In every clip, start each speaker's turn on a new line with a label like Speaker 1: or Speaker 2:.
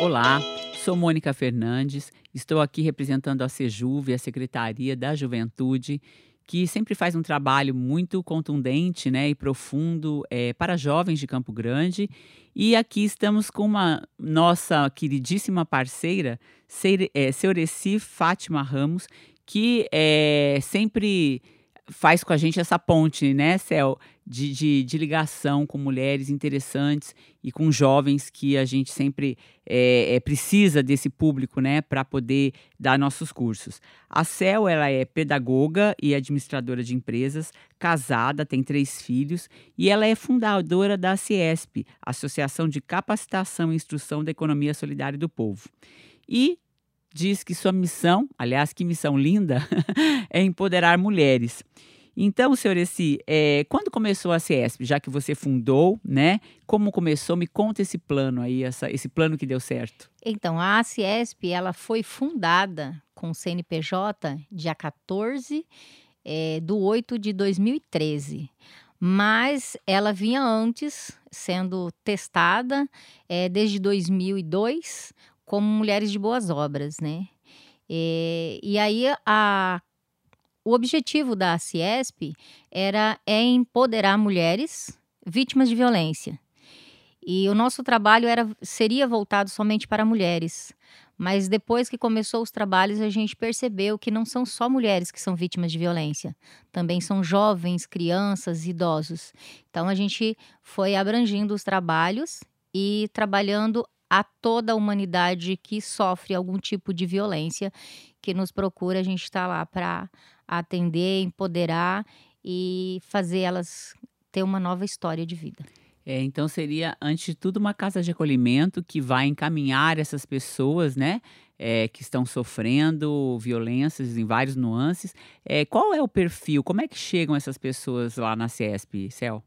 Speaker 1: Olá, sou Mônica Fernandes, estou aqui representando a Sejuve, a Secretaria da Juventude, que sempre faz um trabalho muito contundente né, e profundo é, para jovens de Campo Grande. E aqui estamos com uma nossa queridíssima parceira, é, Seureci Fátima Ramos, que é, sempre faz com a gente essa ponte, né, Cel, de, de, de, ligação com mulheres interessantes e com jovens que a gente sempre é, é, precisa desse público, né, para poder dar nossos cursos. A Cel, ela é pedagoga e administradora de empresas, casada, tem três filhos e ela é fundadora da CIESP, Associação de Capacitação e Instrução da Economia Solidária do Povo. E diz que sua missão, aliás, que missão linda, é empoderar mulheres. Então, senhor Essi, é, quando começou a CESP, já que você fundou, né? Como começou? Me conta esse plano aí, essa, esse plano que deu certo.
Speaker 2: Então, a CESP, ela foi fundada com o CNPJ dia 14 é, do 8 de 2013 mas ela vinha antes sendo testada é, desde 2002 como mulheres de boas obras, né? E, e aí a, o objetivo da Ciesp era é empoderar mulheres vítimas de violência. E o nosso trabalho era seria voltado somente para mulheres. Mas depois que começou os trabalhos, a gente percebeu que não são só mulheres que são vítimas de violência, também são jovens, crianças, idosos. Então a gente foi abrangindo os trabalhos e trabalhando a toda a humanidade que sofre algum tipo de violência, que nos procura, a gente está lá para atender, empoderar e fazer elas ter uma nova história de vida.
Speaker 1: É, então seria, antes de tudo, uma casa de acolhimento que vai encaminhar essas pessoas, né? É, que estão sofrendo violências em vários nuances. É, qual é o perfil? Como é que chegam essas pessoas lá na CESP, Cel?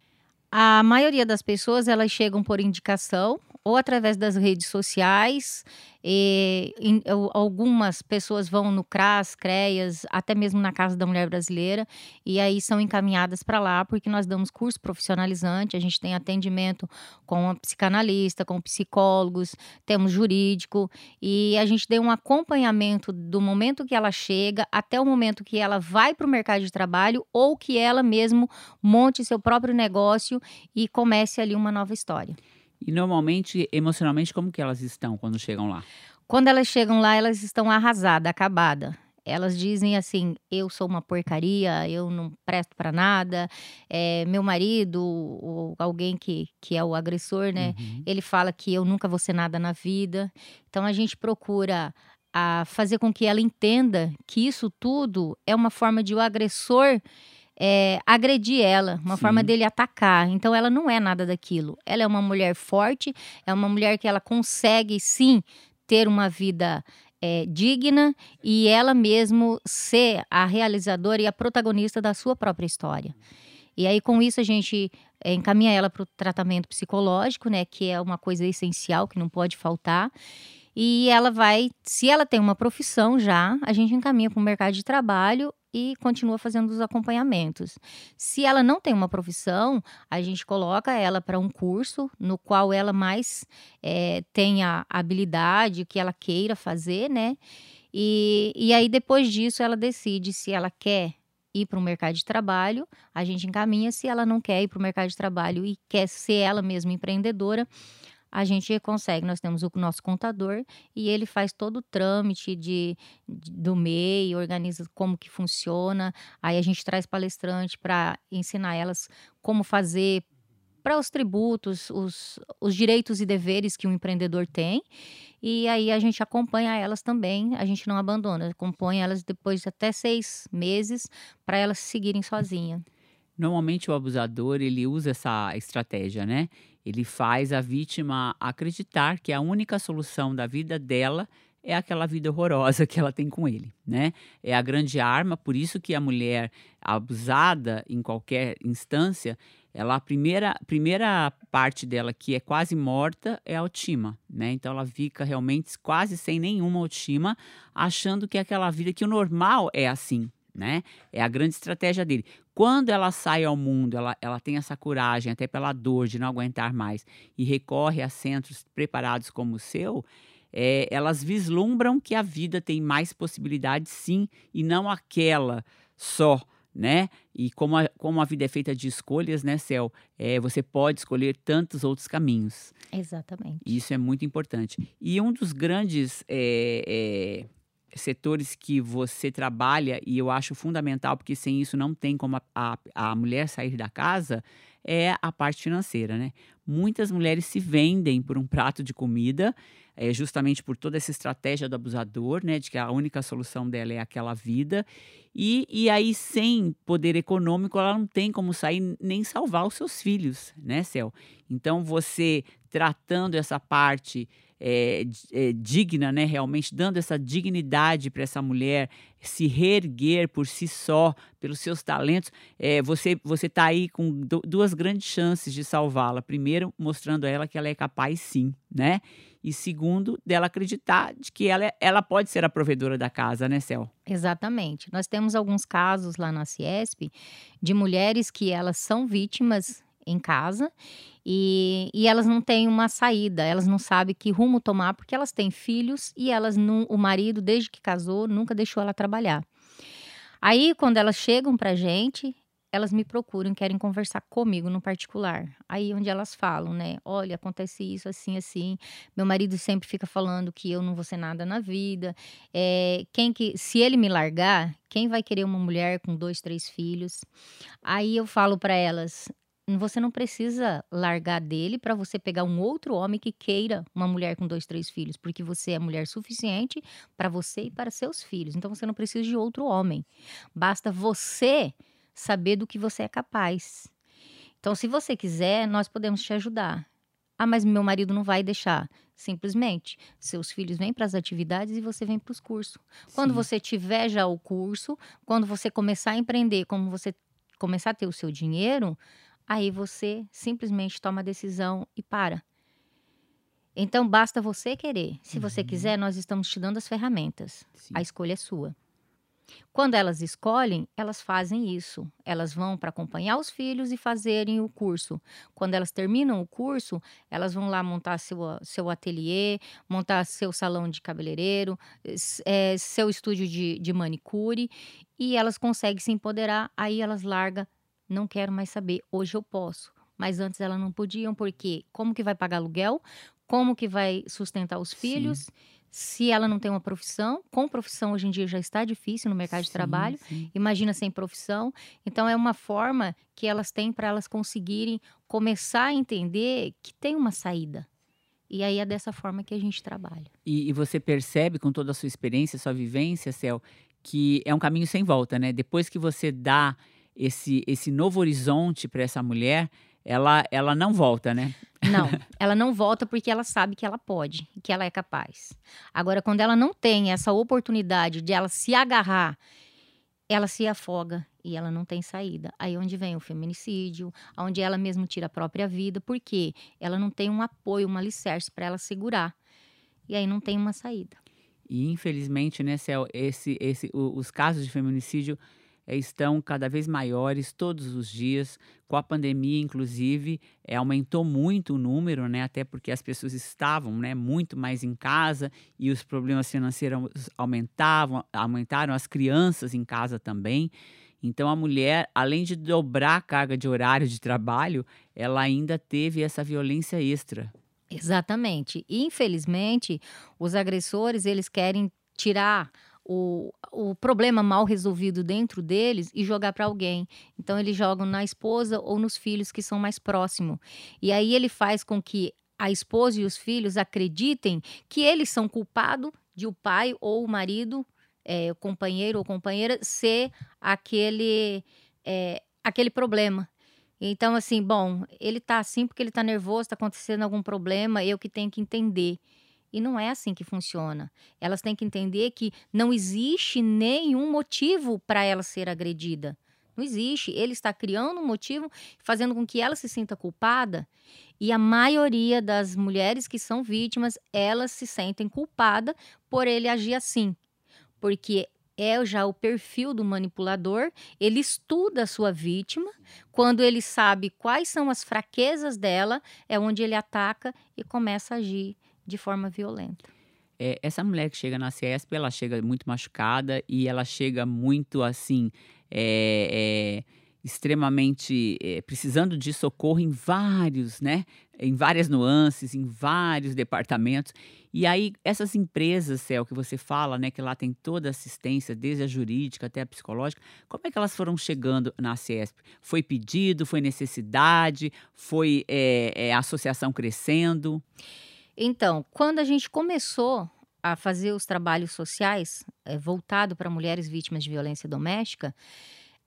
Speaker 2: A maioria das pessoas elas chegam por indicação ou através das redes sociais. E, em, algumas pessoas vão no CRAS, CREAS, até mesmo na Casa da Mulher Brasileira, e aí são encaminhadas para lá, porque nós damos curso profissionalizante, a gente tem atendimento com a psicanalista, com psicólogos, temos jurídico, e a gente deu um acompanhamento do momento que ela chega até o momento que ela vai para o mercado de trabalho ou que ela mesmo monte seu próprio negócio e comece ali uma nova história.
Speaker 1: E normalmente, emocionalmente, como que elas estão quando chegam lá?
Speaker 2: Quando elas chegam lá, elas estão arrasadas, acabadas. Elas dizem assim: eu sou uma porcaria, eu não presto para nada. É, meu marido, ou alguém que, que é o agressor, né? Uhum. Ele fala que eu nunca vou ser nada na vida. Então a gente procura a fazer com que ela entenda que isso tudo é uma forma de o agressor é, agredir ela, uma Sim. forma dele atacar. Então ela não é nada daquilo. Ela é uma mulher forte, é uma mulher que ela consegue sim ter uma vida é, digna e ela mesmo ser a realizadora e a protagonista da sua própria história. E aí, com isso, a gente é, encaminha ela para o tratamento psicológico, né? Que é uma coisa essencial, que não pode faltar. E ela vai, se ela tem uma profissão já, a gente encaminha para o mercado de trabalho e continua fazendo os acompanhamentos. Se ela não tem uma profissão, a gente coloca ela para um curso no qual ela mais é, tenha habilidade, que ela queira fazer, né? E, e aí, depois disso, ela decide se ela quer ir para o mercado de trabalho, a gente encaminha. Se ela não quer ir para o mercado de trabalho e quer ser ela mesma empreendedora, a gente consegue. Nós temos o nosso contador e ele faz todo o trâmite de, de do MEI, organiza como que funciona. Aí a gente traz palestrante para ensinar elas como fazer para os tributos, os, os direitos e deveres que um empreendedor tem. E aí a gente acompanha elas também, a gente não abandona, acompanha elas depois de até seis meses para elas seguirem sozinhas.
Speaker 1: Normalmente o abusador ele usa essa estratégia, né? Ele faz a vítima acreditar que a única solução da vida dela é aquela vida horrorosa que ela tem com ele, né? É a grande arma, por isso que a mulher abusada em qualquer instância, ela a primeira primeira parte dela que é quase morta é a autoestima, né? Então ela fica realmente quase sem nenhuma autoestima, achando que é aquela vida que o normal é assim, né? É a grande estratégia dele. Quando ela sai ao mundo, ela, ela tem essa coragem, até pela dor de não aguentar mais, e recorre a centros preparados como o seu, é, elas vislumbram que a vida tem mais possibilidades, sim, e não aquela só né? E como a, como a vida é feita de escolhas, né, Cel? É, você pode escolher tantos outros caminhos.
Speaker 2: Exatamente.
Speaker 1: Isso é muito importante. E um dos grandes é, é, setores que você trabalha, e eu acho fundamental, porque sem isso não tem como a, a, a mulher sair da casa, é a parte financeira, né? Muitas mulheres se vendem por um prato de comida é, justamente por toda essa estratégia do abusador, né, de que a única solução dela é aquela vida. E, e aí, sem poder econômico, ela não tem como sair nem salvar os seus filhos, né, Cel? Então, você tratando essa parte é, é, digna, né, realmente dando essa dignidade para essa mulher se reerguer por si só, pelos seus talentos, é, você você está aí com duas grandes chances de salvá-la. Primeiro, mostrando a ela que ela é capaz, sim, né? E segundo, dela acreditar de que ela, é, ela pode ser a provedora da casa, né, Cel?
Speaker 2: Exatamente. Nós temos alguns casos lá na Ciesp de mulheres que elas são vítimas em casa e, e elas não têm uma saída, elas não sabem que rumo tomar porque elas têm filhos e elas não, o marido desde que casou nunca deixou ela trabalhar. Aí quando elas chegam pra gente, elas me procuram, querem conversar comigo no particular. Aí onde elas falam, né? Olha, acontece isso assim, assim. Meu marido sempre fica falando que eu não vou ser nada na vida. É, quem que, se ele me largar, quem vai querer uma mulher com dois, três filhos? Aí eu falo para elas, você não precisa largar dele para você pegar um outro homem que queira uma mulher com dois, três filhos, porque você é mulher suficiente para você e para seus filhos. Então você não precisa de outro homem. Basta você saber do que você é capaz. Então, se você quiser, nós podemos te ajudar. Ah, mas meu marido não vai deixar. Simplesmente, seus filhos vêm para as atividades e você vem para os cursos. Quando Sim. você tiver já o curso, quando você começar a empreender, como você começar a ter o seu dinheiro, aí você simplesmente toma a decisão e para. Então, basta você querer. Se uhum. você quiser, nós estamos te dando as ferramentas. Sim. A escolha é sua. Quando elas escolhem, elas fazem isso. Elas vão para acompanhar os filhos e fazerem o curso. Quando elas terminam o curso, elas vão lá montar seu, seu ateliê, montar seu salão de cabeleireiro, é, seu estúdio de, de manicure e elas conseguem se empoderar. Aí elas largam, não quero mais saber, hoje eu posso. Mas antes elas não podiam, porque como que vai pagar aluguel? Como que vai sustentar os filhos? Sim se ela não tem uma profissão, com profissão hoje em dia já está difícil no mercado sim, de trabalho, sim. imagina sem profissão. Então é uma forma que elas têm para elas conseguirem começar a entender que tem uma saída. E aí é dessa forma que a gente trabalha.
Speaker 1: E, e você percebe com toda a sua experiência, sua vivência, Cel, que é um caminho sem volta, né? Depois que você dá esse, esse novo horizonte para essa mulher, ela, ela não volta, né?
Speaker 2: Não, ela não volta porque ela sabe que ela pode, que ela é capaz. Agora, quando ela não tem essa oportunidade de ela se agarrar, ela se afoga e ela não tem saída. Aí onde vem o feminicídio, onde ela mesmo tira a própria vida, porque ela não tem um apoio, um alicerce para ela segurar. E aí não tem uma saída.
Speaker 1: E infelizmente, né, Cel, esse, esse, os casos de feminicídio é, estão cada vez maiores todos os dias. Com a pandemia, inclusive, é, aumentou muito o número, né? Até porque as pessoas estavam né, muito mais em casa e os problemas financeiros aumentavam, aumentaram as crianças em casa também. Então a mulher, além de dobrar a carga de horário de trabalho, ela ainda teve essa violência extra.
Speaker 2: Exatamente. Infelizmente, os agressores eles querem tirar o, o problema mal resolvido dentro deles e jogar para alguém. Então eles jogam na esposa ou nos filhos que são mais próximos. E aí ele faz com que a esposa e os filhos acreditem que eles são culpados de o pai ou o marido, é, o companheiro ou companheira, ser aquele, é, aquele problema. Então, assim, bom, ele tá assim porque ele tá nervoso, tá acontecendo algum problema, eu que tenho que entender. E não é assim que funciona. Elas têm que entender que não existe nenhum motivo para ela ser agredida. Não existe. Ele está criando um motivo, fazendo com que ela se sinta culpada. E a maioria das mulheres que são vítimas, elas se sentem culpadas por ele agir assim. Porque é já o perfil do manipulador, ele estuda a sua vítima, quando ele sabe quais são as fraquezas dela, é onde ele ataca e começa a agir de forma violenta.
Speaker 1: É, essa mulher que chega na CESP, ela chega muito machucada e ela chega muito assim, é, é, extremamente é, precisando de socorro em vários, né? Em várias nuances, em vários departamentos. E aí, essas empresas, Céu, que você fala, né, que lá tem toda a assistência, desde a jurídica até a psicológica, como é que elas foram chegando na CESP? Foi pedido, foi necessidade, foi é, é, a associação crescendo?
Speaker 2: Então, quando a gente começou a fazer os trabalhos sociais é, voltado para mulheres vítimas de violência doméstica,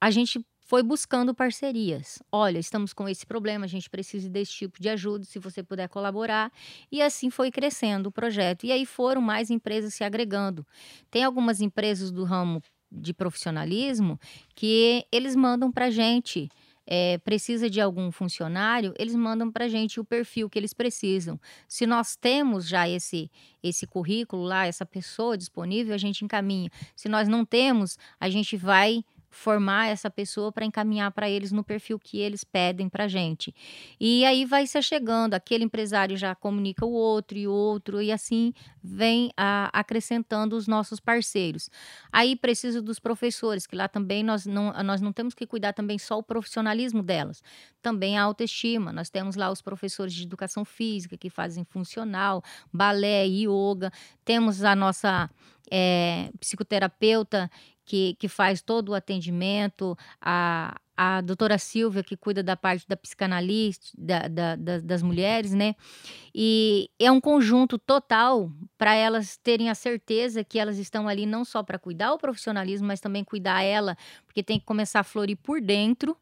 Speaker 2: a gente foi buscando parcerias. Olha, estamos com esse problema, a gente precisa desse tipo de ajuda, se você puder colaborar. E assim foi crescendo o projeto. E aí foram mais empresas se agregando. Tem algumas empresas do ramo de profissionalismo que eles mandam para a gente. É, precisa de algum funcionário, eles mandam para a gente o perfil que eles precisam. Se nós temos já esse, esse currículo lá, essa pessoa disponível, a gente encaminha. Se nós não temos, a gente vai formar essa pessoa para encaminhar para eles no perfil que eles pedem para gente. E aí vai se chegando, aquele empresário já comunica o outro e o outro, e assim vem a, acrescentando os nossos parceiros. Aí precisa dos professores, que lá também nós não, nós não temos que cuidar também só o profissionalismo delas, também a autoestima. Nós temos lá os professores de educação física que fazem funcional, balé, yoga, temos a nossa é, psicoterapeuta que, que faz todo o atendimento, a, a doutora Silvia, que cuida da parte da psicanalista, da, da, da, das mulheres, né? E é um conjunto total para elas terem a certeza que elas estão ali não só para cuidar o profissionalismo, mas também cuidar ela, porque tem que começar a florir por dentro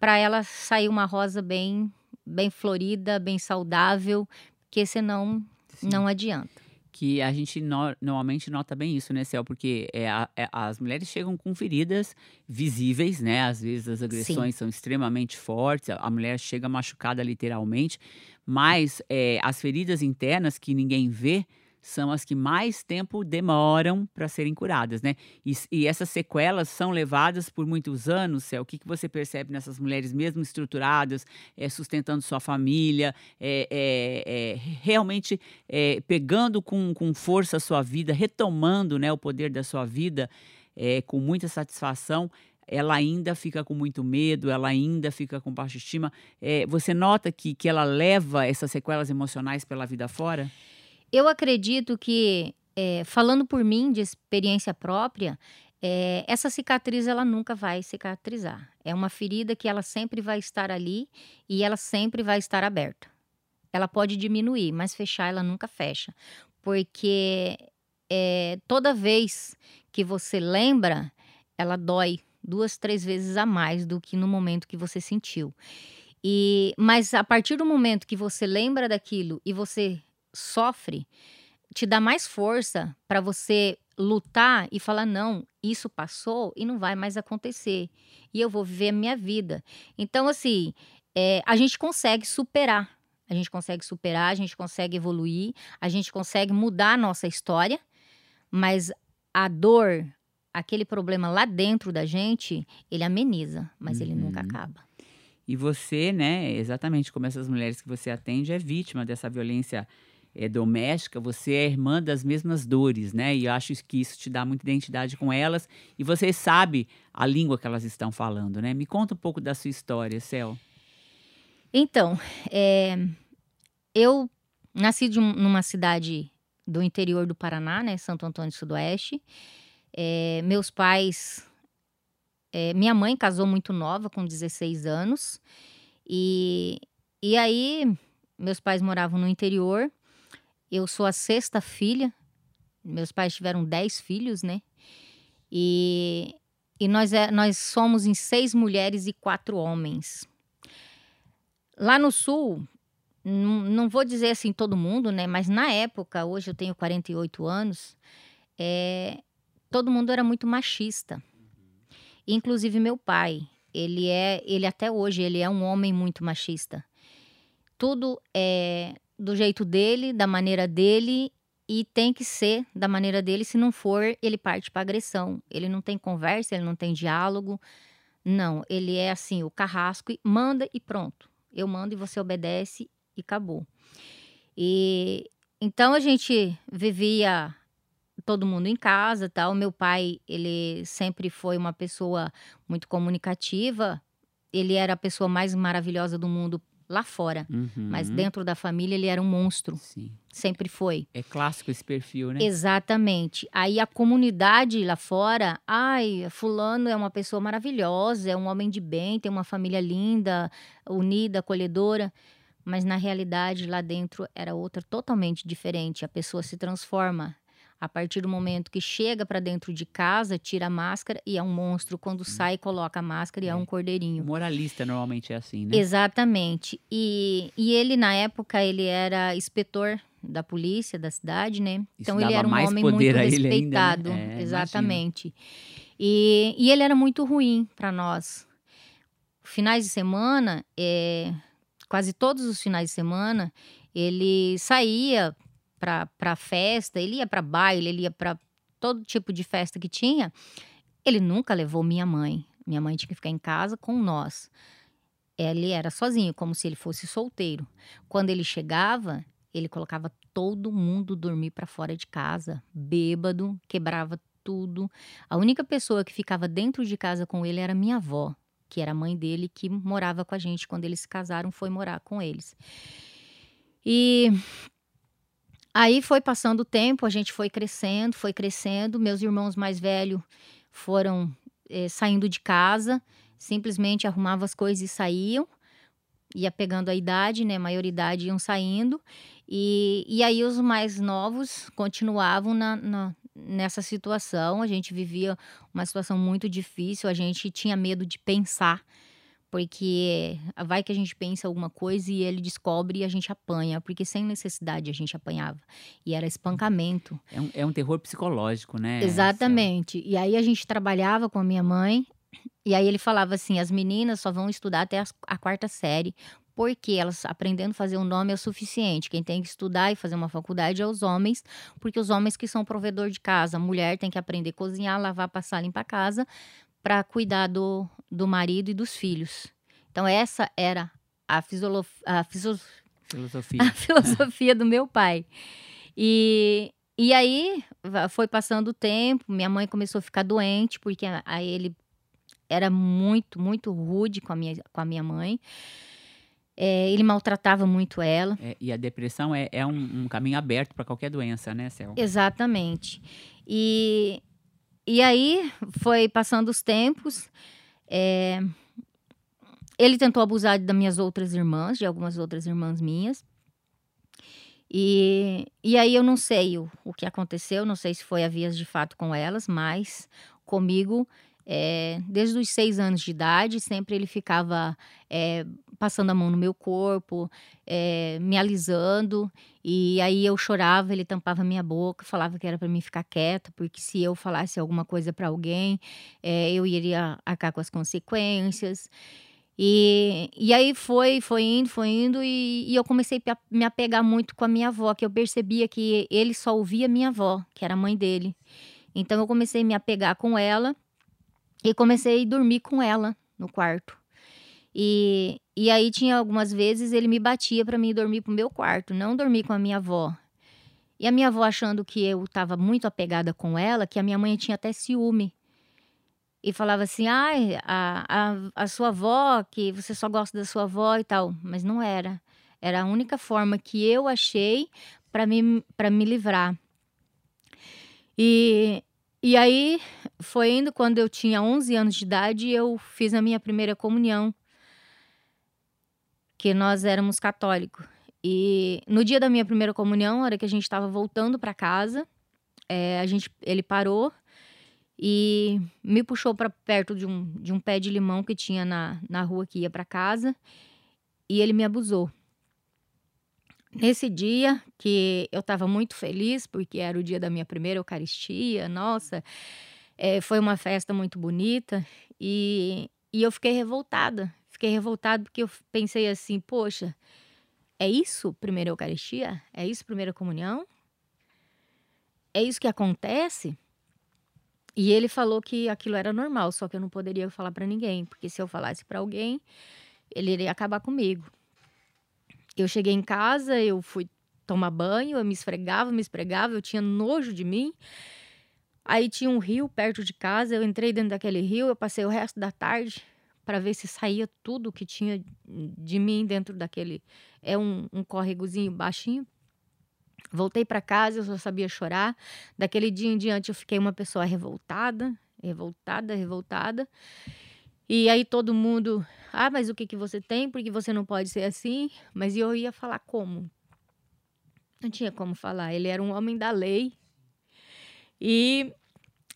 Speaker 2: para ela sair uma rosa bem, bem florida, bem saudável, porque senão Sim. não adianta
Speaker 1: que a gente no, normalmente nota bem isso, né, Céu? Porque é, é, as mulheres chegam com feridas visíveis, né? Às vezes as agressões Sim. são extremamente fortes, a, a, mulher chega machucada literalmente, mas é, as feridas internas que ninguém vê são as que mais tempo demoram para serem curadas, né? E, e, essas sequelas são levadas por muitos anos, Céu. O que, que você percebe nessas mulheres, mesmo estruturadas, é, sustentando sua família, é, é, realmente pegando com, com força a sua vida, retomando né, o poder da sua vida com muita satisfação? ela ainda fica com muito medo, ela ainda fica com baixa estima. É, você nota que, que ela leva essas sequelas emocionais pela vida fora?
Speaker 2: Eu acredito que, é, falando por mim, de experiência própria, é, essa cicatriz ela nunca vai cicatrizar. É uma ferida que ela sempre vai estar ali e ela sempre vai estar aberta. Ela pode diminuir, mas fechar ela nunca fecha, porque é, toda vez que você lembra, ela dói duas, três vezes a mais do que no momento que você sentiu. E, mas a partir do momento que você lembra daquilo e você sofre te dá mais força para você lutar e falar: não, isso passou e não vai mais acontecer. E eu vou viver a minha vida. Então, assim, é, a gente consegue superar. A gente consegue superar, a gente consegue evoluir, a gente consegue mudar a nossa história, mas a dor, aquele problema lá dentro da gente, ele ameniza, mas uhum. ele nunca uhum. acaba.
Speaker 1: E você, né, exatamente como essas mulheres que você atende, é vítima dessa violência é, doméstica, você é irmã das mesmas dores, né? E eu acho que isso te dá muita identidade com elas e você sabe a língua que elas estão falando, né? Me conta um pouco da sua história, Cel.
Speaker 2: Então, é, eu nasci um, numa cidade do interior do Paraná, né? Santo Antônio do Sudoeste. É, meus pais. É, minha mãe casou muito nova, com 16 anos. E, e aí, meus pais moravam no interior. Eu sou a sexta filha. Meus pais tiveram dez filhos, né? E, e nós, é, nós somos em seis mulheres e quatro homens. Lá no sul, não, vou dizer assim todo mundo, né? Mas na época, hoje eu tenho 48 anos, é, todo mundo era muito machista. Inclusive meu pai, ele é, ele até hoje, ele é um homem muito machista. Tudo é do jeito dele, da maneira dele e tem que ser da maneira dele. Se não for, ele parte para agressão. Ele não tem conversa, ele não tem diálogo. Não, ele é assim, o carrasco e manda e pronto. Eu mando e você obedece e acabou. E então a gente vivia todo mundo em casa, tal. Meu pai, ele sempre foi uma pessoa muito comunicativa. Ele era a pessoa mais maravilhosa do mundo lá fora,
Speaker 1: Uhum.
Speaker 2: mas dentro da família ele era um monstro,
Speaker 1: Sim.
Speaker 2: sempre foi.
Speaker 1: É clássico esse perfil, né?
Speaker 2: Exatamente. Aí a comunidade lá fora, ai, fulano é uma pessoa maravilhosa, é um homem de bem, tem uma família linda, unida, acolhedora. Mas na realidade lá dentro era outra totalmente diferente. A pessoa se transforma a partir do momento que chega para dentro de casa, tira a máscara e é um monstro. Quando sai, coloca a máscara e é,
Speaker 1: É.
Speaker 2: um
Speaker 1: O
Speaker 2: cordeirinho.
Speaker 1: moralista normalmente é assim, né?
Speaker 2: Exatamente. E, e ele, na época, ele era inspetor da polícia da cidade, né? Então ele era um homem muito
Speaker 1: ele ainda, né?
Speaker 2: respeitado.
Speaker 1: É, imagino.
Speaker 2: Exatamente. E, e ele era muito ruim para nós. Finais de semana, é, quase todos os finais de semana, ele saía para festa, ele ia para baile, ele ia para todo tipo de festa que tinha. Ele nunca levou minha mãe. Minha mãe tinha que ficar em casa com nós. Ele era sozinho, como se ele fosse solteiro. Quando ele chegava, ele colocava todo mundo dormir para fora de casa, bêbado, quebrava tudo. A única pessoa que ficava dentro de casa com ele era minha avó, que era a mãe dele, que morava com a gente quando eles se casaram, foi morar com eles. E aí foi passando o tempo, a gente foi crescendo, foi crescendo. Meus irmãos mais velhos foram eh, saindo de casa, simplesmente arrumavam as coisas e saíam. Ia pegando a idade, né? Maioridade iam saindo. E, e aí os mais novos continuavam na, na- nessa situação. A gente vivia uma situação muito difícil, a gente tinha medo de pensar, porque vai que a gente pensa alguma coisa e ele descobre e a gente apanha, porque sem necessidade a gente apanhava. E era espancamento.
Speaker 1: É um, é um terror psicológico, né?
Speaker 2: Exatamente. E aí a gente trabalhava com a minha mãe, e aí ele falava assim: as meninas só vão estudar até as- a quarta série, porque elas aprendendo a fazer um nome é o suficiente. Quem tem que estudar e fazer uma faculdade é os homens, porque os homens que são provedor de casa. A mulher tem que aprender a cozinhar, lavar, passar, limpar a casa, para cuidar do, do marido e dos filhos. Então, essa era a, fisiolo- a
Speaker 1: Filosofia.
Speaker 2: a filosofia do meu pai. E, e aí foi passando o tempo, minha mãe começou a ficar doente, porque a- aí ele era muito, muito rude com a minha, com a minha mãe. É, ele maltratava muito ela.
Speaker 1: É, e a depressão é, é um, um caminho aberto para qualquer doença, né, Cel?
Speaker 2: Exatamente. E, e aí foi passando os tempos. É, ele tentou abusar das minhas outras irmãs, de algumas outras irmãs minhas. E, e aí eu não sei o, o que aconteceu, não sei se foi a vias de fato com elas, mas comigo, é, desde os seis anos de idade, sempre ele ficava é, passando a mão no meu corpo, é, me alisando. E aí eu chorava, ele tampava minha boca, falava que era para mim ficar quieta, porque se eu falasse alguma coisa para alguém, eh, eu iria arcar com as consequências. E, e aí foi, foi indo, foi indo, e, e eu comecei a me apegar muito com a minha avó, que eu percebia que ele só ouvia minha avó, que era a mãe dele. Então eu comecei a me apegar com ela e comecei a dormir com ela no quarto. E, e aí tinha algumas vezes ele me batia para mim dormir pro meu quarto, não dormir com a minha avó. E a minha avó achando que eu estava muito apegada com ela, que a minha mãe tinha até ciúme. E falava assim: ai, a, a, a sua avó, que você só gosta da sua avó e tal. Mas não era. Era a única forma que eu achei para me, me livrar. E, e aí foi indo, quando eu tinha 11 anos de idade, eu fiz a minha primeira comunhão que nós éramos católicos. E no dia da minha primeira comunhão, hora que a gente estava voltando para casa, é, a gente, ele parou e me puxou para perto de um, de um pé de limão que tinha na, na rua que ia para casa e ele me abusou. Nesse dia que eu estava muito feliz, porque era o dia da minha primeira Eucaristia, nossa, é, foi uma festa muito bonita e, e eu fiquei revoltada. Fiquei revoltada porque eu pensei assim, poxa, é isso primeira Eucaristia? É isso primeira comunhão? É isso que acontece? E ele falou que aquilo era normal, só que eu não poderia falar para ninguém, porque se eu falasse para alguém, ele iria acabar comigo. Eu cheguei em casa, eu fui tomar banho, eu me esfregava, me esfregava, eu tinha nojo de mim. Aí tinha um rio perto de casa, eu entrei dentro daquele rio, eu passei o resto da tarde para ver se saía tudo que tinha de mim dentro daquele. É um, um córregozinho baixinho. Voltei para casa, eu só sabia chorar. Daquele dia em diante eu fiquei uma pessoa revoltada, revoltada, revoltada. E aí todo mundo, ah, mas o que que você tem? Porque você não pode ser assim? Mas eu ia falar como? Não tinha como falar. Ele era um homem da lei. E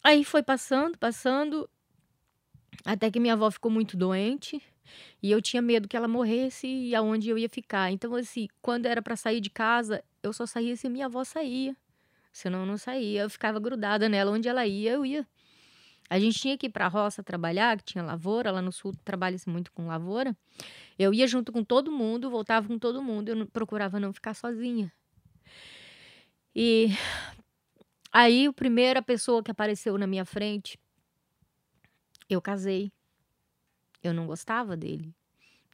Speaker 2: aí foi passando, passando, até que minha avó ficou muito doente. E eu tinha medo que ela morresse e aonde eu ia ficar. Então, assim, quando era para sair de casa, eu só saía se minha avó saía. Senão eu não saía. Eu ficava grudada nela. Onde ela ia, eu ia. A gente tinha que ir para a roça trabalhar, que tinha lavoura. Lá no sul trabalha-se muito com lavoura. Eu ia junto com todo mundo, voltava com todo mundo. Eu não, procurava não ficar sozinha. E aí, a primeira pessoa que apareceu na minha frente, eu casei. Eu não gostava dele.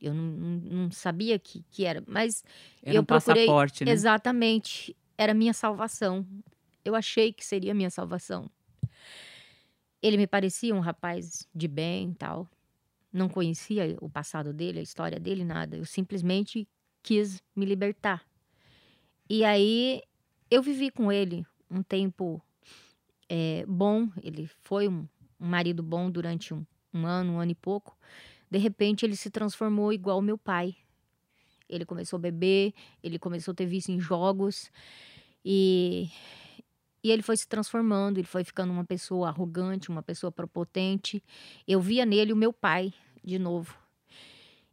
Speaker 2: Eu não, não, não sabia que, que era, mas
Speaker 1: Era
Speaker 2: eu
Speaker 1: um
Speaker 2: procurei
Speaker 1: passaporte, né?
Speaker 2: exatamente. Era minha salvação. Eu achei que seria minha salvação. Ele me parecia um rapaz de bem tal. Não conhecia o passado dele, a história dele, nada. Eu simplesmente quis me libertar. E aí eu vivi com ele um tempo eh, bom. Ele foi um, um marido bom durante um, um ano, um ano e pouco. De repente ele se transformou igual meu pai. Ele começou a beber, ele começou a ter vício em jogos e, e ele foi se transformando, ele foi ficando uma pessoa arrogante, uma pessoa prepotente. Eu via nele o meu pai de novo.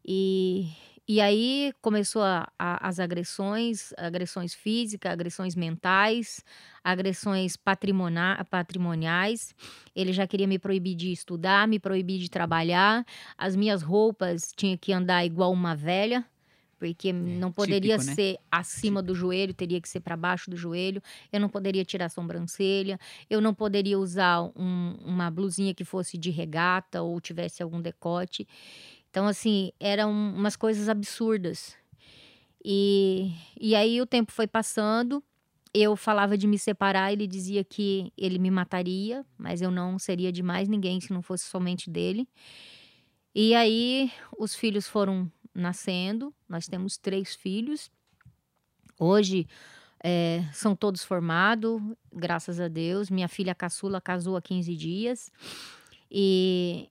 Speaker 2: E, e aí começou a- a- as agressões, agressões físicas, agressões mentais, agressões patrimoniais. Ele já queria me proibir de estudar, me proibir de trabalhar. As minhas roupas tinha que andar igual uma velha, porque não poderia
Speaker 1: típico, né?
Speaker 2: ser acima do joelho, teria que ser para baixo do joelho. Eu não poderia tirar a sobrancelha, eu não poderia usar um- uma blusinha que fosse de regata ou tivesse algum decote. Então, assim, eram umas coisas absurdas. E, e aí o tempo foi passando, eu falava de me separar, ele dizia que ele me mataria, mas eu não seria de mais ninguém se não fosse somente dele. E aí os filhos foram nascendo, nós temos três filhos. Hoje eh, são todos formados, graças a Deus. Minha filha caçula casou há 15 dias. E,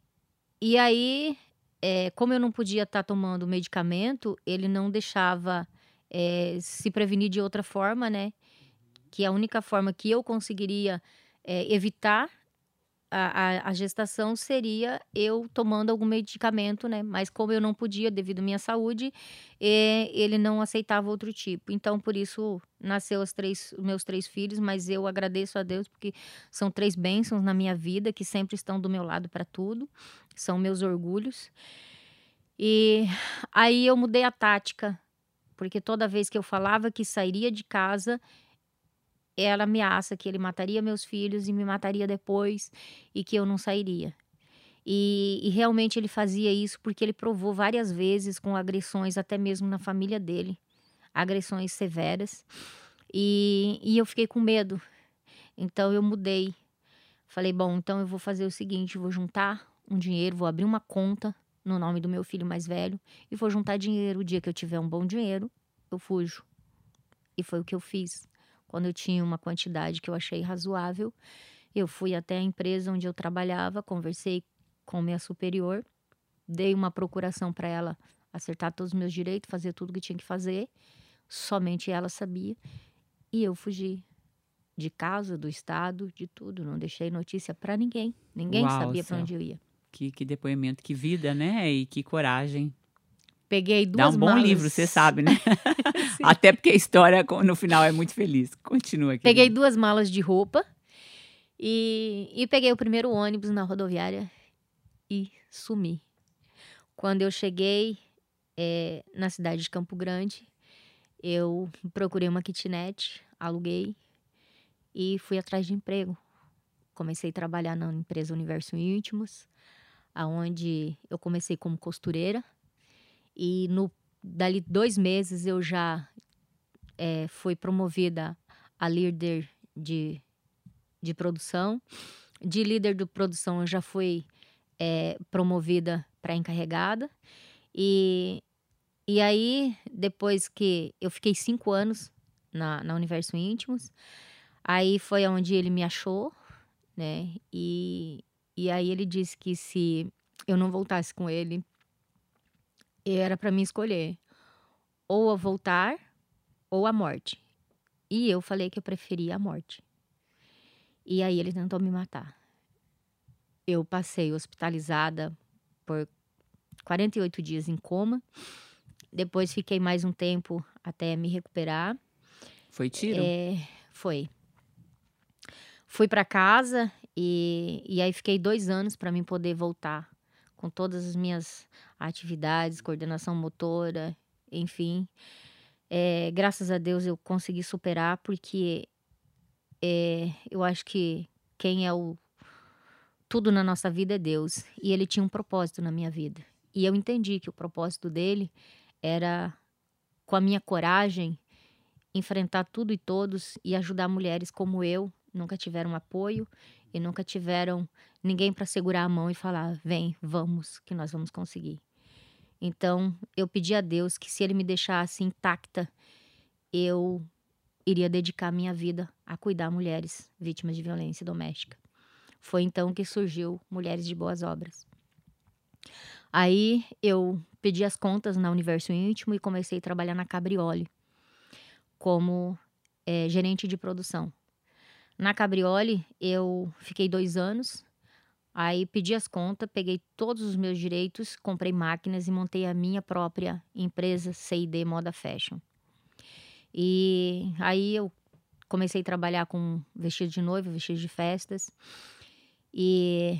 Speaker 2: e aí, eh, como eu não podia estar tomando medicamento, ele não deixava eh, se prevenir de outra forma, né? Que a única forma que eu conseguiria eh, evitar a, a, gestação seria eu tomando algum medicamento, né? Mas como eu não podia devido à minha saúde, eh, ele não aceitava outro tipo. Então, por isso, nasceu as três, os meus três filhos, mas eu agradeço a Deus porque são três bênçãos na minha vida que sempre estão do meu lado para tudo. São meus orgulhos. E aí eu mudei a tática, porque toda vez que eu falava que sairia de casa, ela ameaça que ele mataria meus filhos e me mataria depois e que eu não sairia. E, e realmente ele fazia isso porque ele provou várias vezes com agressões, até mesmo na família dele, agressões severas. E, e eu fiquei com medo. Então eu mudei. Falei, bom, então eu vou fazer o seguinte: vou juntar um dinheiro, vou abrir uma conta no nome do meu filho mais velho e vou juntar dinheiro. O dia que eu tiver um bom dinheiro, eu fujo. E foi o que eu fiz. Quando eu tinha uma quantidade que eu achei razoável, eu fui até a empresa onde eu trabalhava, conversei com minha superior, dei uma procuração para ela acertar todos os meus direitos, fazer tudo que tinha que fazer. Somente ela sabia. E eu fugi de casa, do estado, de tudo. Não deixei notícia para ninguém. Ninguém
Speaker 1: Uau,
Speaker 2: sabia para onde eu ia.
Speaker 1: Que, que depoimento, que vida, né? E que coragem.
Speaker 2: Peguei
Speaker 1: Dá
Speaker 2: duas
Speaker 1: um bom
Speaker 2: malas.
Speaker 1: livro, você sabe, né? Até porque a história no final é muito feliz. Continua aqui.
Speaker 2: Peguei duas malas de roupa e, e peguei o primeiro ônibus na rodoviária e sumi. Quando eu cheguei eh, na cidade de Campo Grande, eu procurei uma kitnet, aluguei e fui atrás de emprego. Comecei a trabalhar na empresa Universo Íntimos, aonde eu comecei como costureira e no dali dois meses eu já é, fui promovida a líder de, de produção. De líder de produção, eu já fui é, promovida para encarregada. E, e aí, depois que eu fiquei cinco anos na, na Universo Íntimos, aí foi onde ele me achou, né? E, e aí ele disse que se eu não voltasse com ele, era para mim escolher ou a voltar ou a morte. E eu falei que eu preferia a morte. E aí ele tentou me matar. Eu passei hospitalizada por 48 dias em coma. Depois fiquei mais um tempo até me recuperar.
Speaker 1: Foi tiro?
Speaker 2: É, foi. Fui para casa e, e aí fiquei dois anos para mim poder voltar com todas as minhas atividades, coordenação motora, enfim. É, graças a Deus eu consegui superar, porque é, eu acho que quem é o tudo na nossa vida é Deus. E ele tinha um propósito na minha vida. E eu entendi que o propósito dele era, com a minha coragem, enfrentar tudo e todos e ajudar mulheres como eu, nunca tiveram apoio e nunca tiveram ninguém para segurar a mão e falar: vem, vamos, que nós vamos conseguir. Então, eu pedi a Deus que se ele me deixasse intacta, eu iria dedicar minha vida a cuidar mulheres vítimas de violência doméstica. Foi então que surgiu Mulheres de Boas Obras. Aí eu pedi as contas na Universo Íntimo e comecei a trabalhar na Cabriole como é, gerente de produção. Na Cabriole eu fiquei dois anos, aí pedi as contas, peguei todos os meus direitos, comprei máquinas e montei a minha própria empresa C&D Moda Fashion. E aí eu comecei a trabalhar com vestido de noiva, vestido de festas. E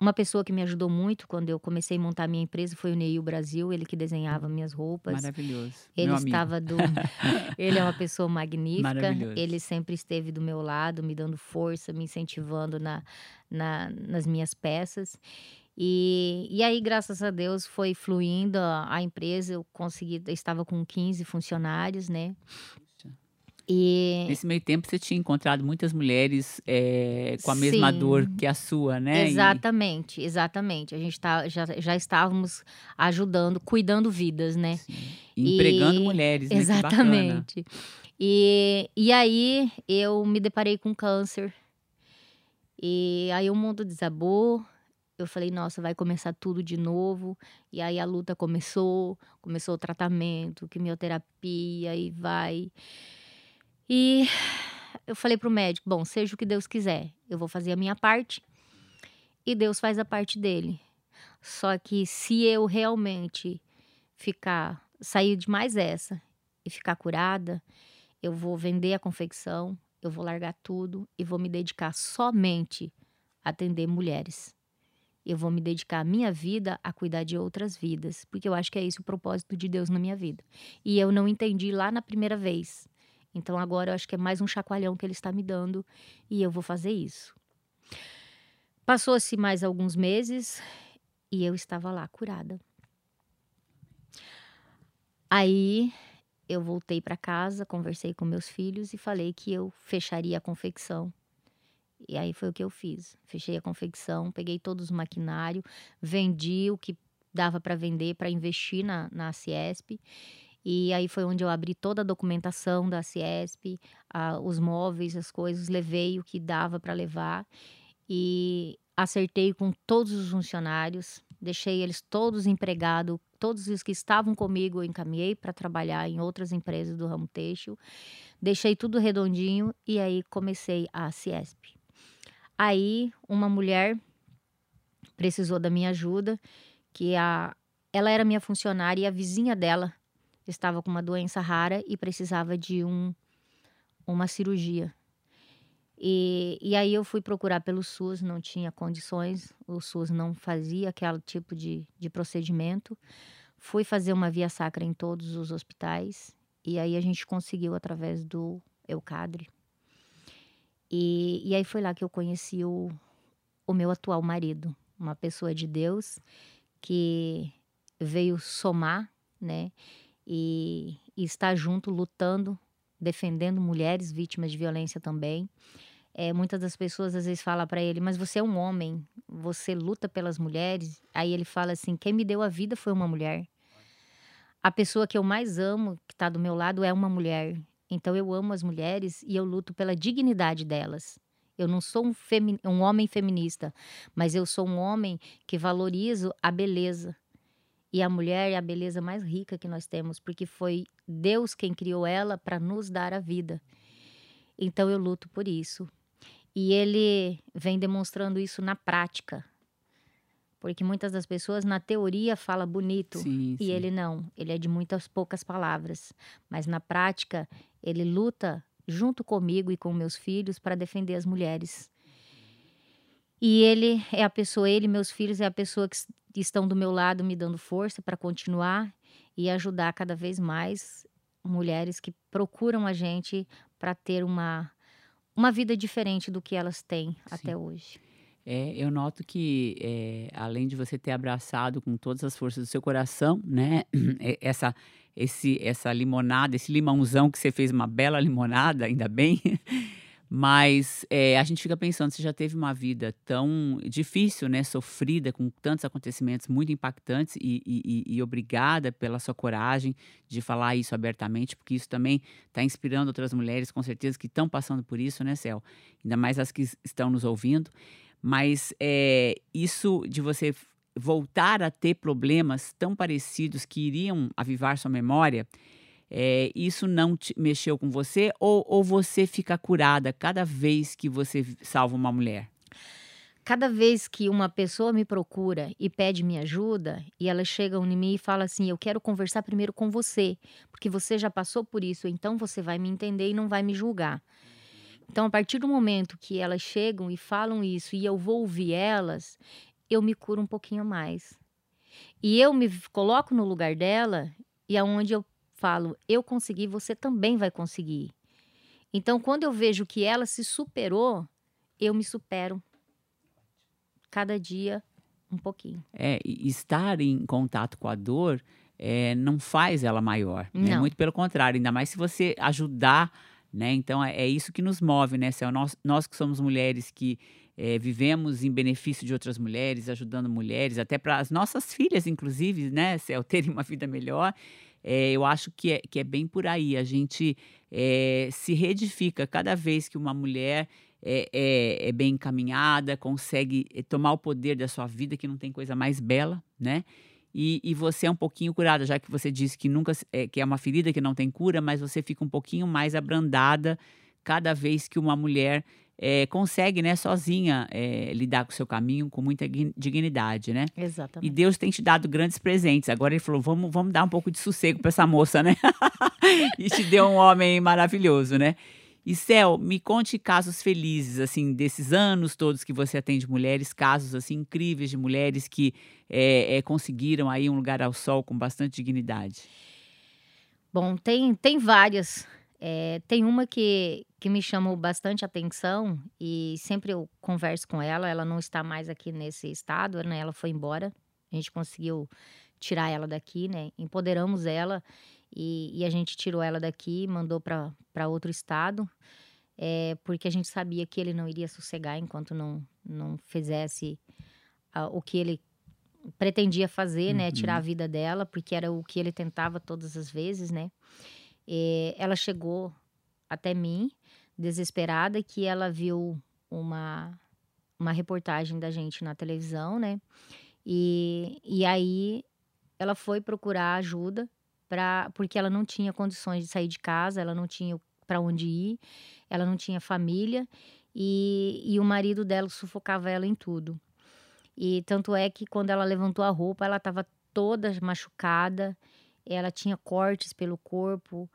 Speaker 2: uma pessoa que me ajudou muito quando eu comecei a montar minha empresa foi o Neil Brasil, ele que desenhava minhas roupas.
Speaker 1: Maravilhoso.
Speaker 2: Ele
Speaker 1: Meu
Speaker 2: estava
Speaker 1: amigo.
Speaker 2: do Ele é uma pessoa magnífica. Ele sempre esteve do meu lado, me dando força, me incentivando na, na nas minhas peças. E, e aí, graças a Deus, foi fluindo a, a empresa. Eu consegui, eu estava com 15 funcionários, né? E
Speaker 1: Nesse meio tempo, você tinha encontrado muitas mulheres é, com a mesma
Speaker 2: Sim.
Speaker 1: dor que a sua, né? E-
Speaker 2: Exatamente, exatamente. A gente tá, já, já estávamos ajudando, cuidando vidas, né?
Speaker 1: sim. Empregando
Speaker 2: E-
Speaker 1: mulheres, né?
Speaker 2: Exatamente. E, e aí eu me deparei com câncer. E aí o mundo desabou. Eu falei, nossa, vai começar tudo de novo. E aí a luta começou, começou o tratamento, quimioterapia e vai. E eu falei pro médico, bom, seja o que Deus quiser, eu vou fazer a minha parte e Deus faz a parte dele. Só que se eu realmente ficar, sair de mais essa e ficar curada, eu vou vender a confecção, eu vou largar tudo e vou me dedicar somente a atender mulheres. Eu vou me dedicar a minha vida a cuidar de outras vidas, porque eu acho que é esse o propósito de Deus na minha vida. E eu não entendi lá na primeira vez. Então agora eu acho que é mais um chacoalhão que ele está me dando e eu vou fazer isso. Passou-se mais alguns meses e eu estava lá curada. Aí eu voltei para casa, conversei com meus filhos e falei que eu fecharia a confecção. E aí foi o que eu fiz. Fechei a confecção, peguei todos os maquinário, vendi o que dava para vender para investir na, na Ciesp. E aí foi onde eu abri toda a documentação da Ciesp, a- os móveis, as coisas, levei o que dava para levar e acertei com todos os funcionários, deixei eles todos empregados, todos os que estavam comigo eu encaminhei para trabalhar em outras empresas do ramo têxtil, deixei tudo redondinho e aí comecei a Ciesp. Aí uma mulher precisou da minha ajuda, que a, ela era minha funcionária e a vizinha dela estava com uma doença rara e precisava de um, uma cirurgia. E, e aí eu fui procurar pelo SUS, não tinha condições, o SUS não fazia aquele tipo de, de procedimento. Fui fazer uma via sacra em todos os hospitais e aí a gente conseguiu através do Eucadre. E, e aí foi lá que eu conheci o, o meu atual marido, uma pessoa de Deus que veio somar, né? E, e está junto, lutando defendendo mulheres vítimas de violência também. É, muitas das pessoas às vezes falam para ele, mas você é um homem, você luta pelas mulheres. Aí ele fala assim: quem me deu a vida foi uma mulher. A pessoa que eu mais amo, que está do meu lado, é uma mulher. Então eu amo as mulheres e eu luto pela dignidade delas. Eu não sou um, um homem feminista, mas eu sou um homem que valorizo a beleza. E a mulher é a beleza mais rica que nós temos, porque foi Deus quem criou ela para nos dar a vida. Então eu luto por isso. E ele vem demonstrando isso na prática. Porque muitas das pessoas na teoria fala bonito
Speaker 1: sim,
Speaker 2: e
Speaker 1: sim.
Speaker 2: ele não, ele é de muitas poucas palavras, mas na prática ele luta junto comigo e com meus filhos para defender as mulheres. E ele é a pessoa, ele e meus filhos é a pessoa que estão do meu lado me dando força para continuar e ajudar cada vez mais mulheres que procuram a gente para ter uma uma vida diferente do que elas têm Sim. até hoje.
Speaker 1: É, eu noto que, é, além de você ter abraçado com todas as forças do seu coração, né, essa, esse, essa limonada, esse limãozão que você fez uma bela limonada, ainda bem. Mas é, a gente fica pensando, você já teve uma vida tão difícil, né, sofrida, com tantos acontecimentos muito impactantes e, e, e obrigada pela sua coragem de falar isso abertamente, porque isso também está inspirando outras mulheres, com certeza, que estão passando por isso, né, Cel? Ainda mais as que estão nos ouvindo. Mas é, isso de você voltar a ter problemas tão parecidos que iriam avivar sua memória, é, isso não mexeu com você ou, ou você fica curada cada vez que você salva uma mulher?
Speaker 2: Cada vez que uma pessoa me procura e pede minha ajuda, e ela chega em mim e fala assim: Eu quero conversar primeiro com você, porque você já passou por isso, então você vai me entender e não vai me julgar. Então, a partir do momento que elas chegam e falam isso e eu vou ouvir elas, eu me curo um pouquinho mais. E eu me coloco no lugar dela e aonde eu falo, eu consegui, você também vai conseguir. Então, quando eu vejo que ela se superou, eu me supero. Cada dia um pouquinho.
Speaker 1: É, estar em contato com a dor é, não faz ela maior. Né? Muito pelo contrário, ainda mais se você ajudar, né? Então é, é isso que nos move, né, Céu? Nós, nós que somos mulheres que é, vivemos em benefício de outras mulheres, ajudando mulheres, até para as nossas filhas, inclusive, né, Céu, terem uma vida melhor. É, eu acho que é, que é bem por aí. A gente é, se reedifica cada vez que uma mulher é, é, é, bem encaminhada, consegue tomar o poder da sua vida, que não tem coisa mais bela, né? E, e você é um pouquinho curada, já que você disse que nunca é, que é uma ferida que não tem cura, mas você fica um pouquinho mais abrandada cada vez que uma mulher é, consegue, né, sozinha é, lidar com o seu caminho com muita dignidade, né?
Speaker 2: Exatamente.
Speaker 1: E Deus tem te dado grandes presentes. Agora ele falou, vamos, vamos dar um pouco de sossego para essa moça, né? e te deu um homem maravilhoso, né? E Céu, me conte casos felizes, assim, desses anos todos que você atende mulheres, casos, assim, incríveis de mulheres que é, é, conseguiram aí um lugar ao sol com bastante dignidade.
Speaker 2: Bom, tem, tem várias é, tem uma que, que me chamou bastante atenção e sempre eu converso com ela. Ela não está mais aqui nesse estado, né? Ela foi embora. A gente conseguiu tirar ela daqui, né? Empoderamos ela e, e a gente tirou ela daqui, mandou para outro estado, é, porque a gente sabia que ele não iria sossegar enquanto não, não fizesse o que ele pretendia fazer, né? Tirar a uhum. vida dela, porque era o que ele tentava todas as vezes, né? Eh, ela chegou até mim, desesperada, que ela viu uma, uma reportagem da gente na televisão, né? E, e aí ela foi procurar ajuda pra, porque ela não tinha condições de sair de casa, ela não tinha para onde ir, ela não tinha família e, e o marido dela sufocava ela em tudo. E tanto é que quando ela levantou a roupa, ela estava toda machucada ela tinha cortes pelo corpo,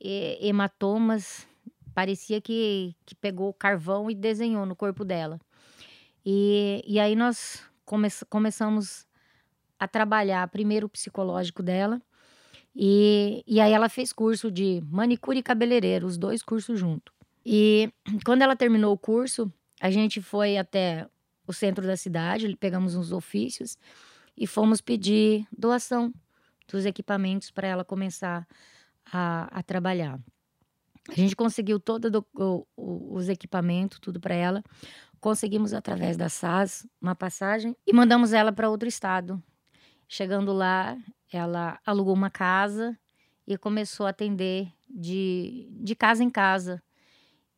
Speaker 2: hematomas, parecia que, que pegou carvão e desenhou no corpo dela. E, e aí nós come, começamos a trabalhar primeiro o psicológico dela, e, e aí ela fez curso de manicure e cabeleireiro, os dois cursos junto. E quando ela terminou o curso, a gente foi até o centro da cidade, pegamos uns ofícios e fomos pedir doação dos equipamentos para ela começar a, a trabalhar. A gente conseguiu todos os equipamentos, tudo para ela. Conseguimos, através da SAS, uma passagem e mandamos ela para outro estado. Chegando lá, ela alugou uma casa e começou a atender de, de casa em casa.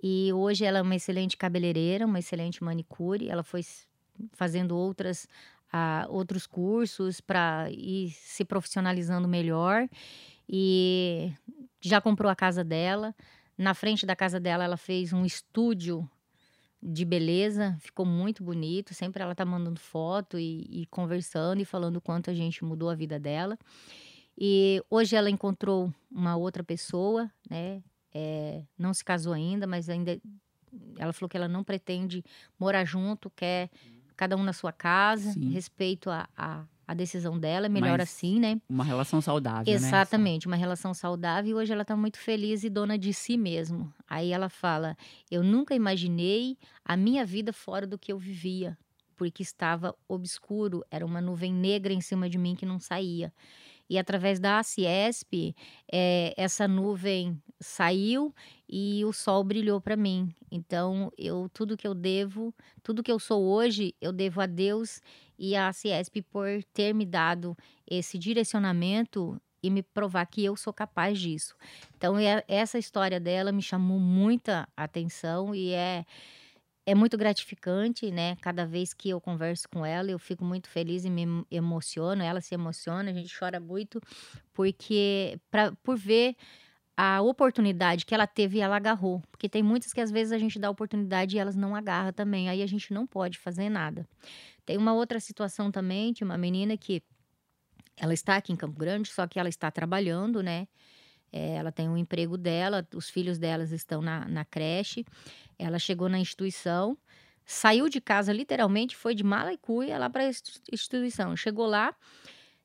Speaker 2: E hoje ela é uma excelente cabeleireira, uma excelente manicure. Ela foi fazendo outras, uh, outros cursos para ir se profissionalizando melhor. E já comprou a casa dela. Na frente da casa dela, ela fez um estúdio de beleza, ficou muito bonito. Sempre ela tá mandando foto e, e conversando e falando o quanto a gente mudou a vida dela. E hoje ela encontrou uma outra pessoa, né? É, não se casou ainda, mas ainda ela falou que ela não pretende morar junto, quer cada um na sua casa, Sim. respeito a, a, a, decisão dela, é melhor mas assim, né?
Speaker 1: Uma relação saudável,
Speaker 2: né? Exatamente, né? uma relação saudável e hoje ela está muito feliz e dona de si mesmo. Aí ela fala: Eu nunca imaginei a minha vida fora do que eu vivia, porque estava obscuro, era uma nuvem negra em cima de mim que não saía. E através da Ciesp, é, essa nuvem saiu e o sol brilhou para mim. Então, eu tudo que eu devo, tudo que eu sou hoje, eu devo a Deus e à Ciesp por ter me dado esse direcionamento e me provar que eu sou capaz disso. Então, é, essa história dela me chamou muita atenção e é é muito gratificante, né? Cada vez que eu converso com ela, eu fico muito feliz e me emociono. Ela se emociona, a gente chora muito, porque pra, por ver a oportunidade que ela teve e ela agarrou. Porque tem muitas que às vezes a gente dá oportunidade e elas não agarram também. Aí a gente não pode fazer nada. Tem uma outra situação também de uma menina que ela está aqui em Campo Grande, só que ela está trabalhando, né? É, ela tem um emprego dela, os filhos delas estão na, na creche. Ela chegou na instituição, saiu de casa literalmente, foi de mala e cuia lá para a instituição. Chegou lá,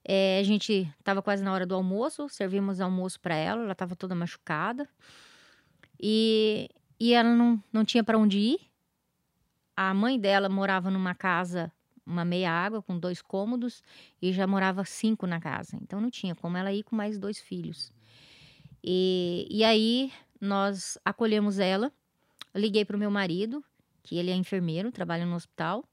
Speaker 2: é, a gente estava quase na hora do almoço, servimos almoço para ela, ela estava toda machucada. E, e ela não, não tinha para onde ir. A mãe dela morava numa casa, uma meia água, com dois cômodos, e já morava cinco na casa. Então não tinha como ela ir com mais dois filhos. E, e aí nós acolhemos ela. Liguei para o meu marido, que ele é enfermeiro, trabalha no hospital,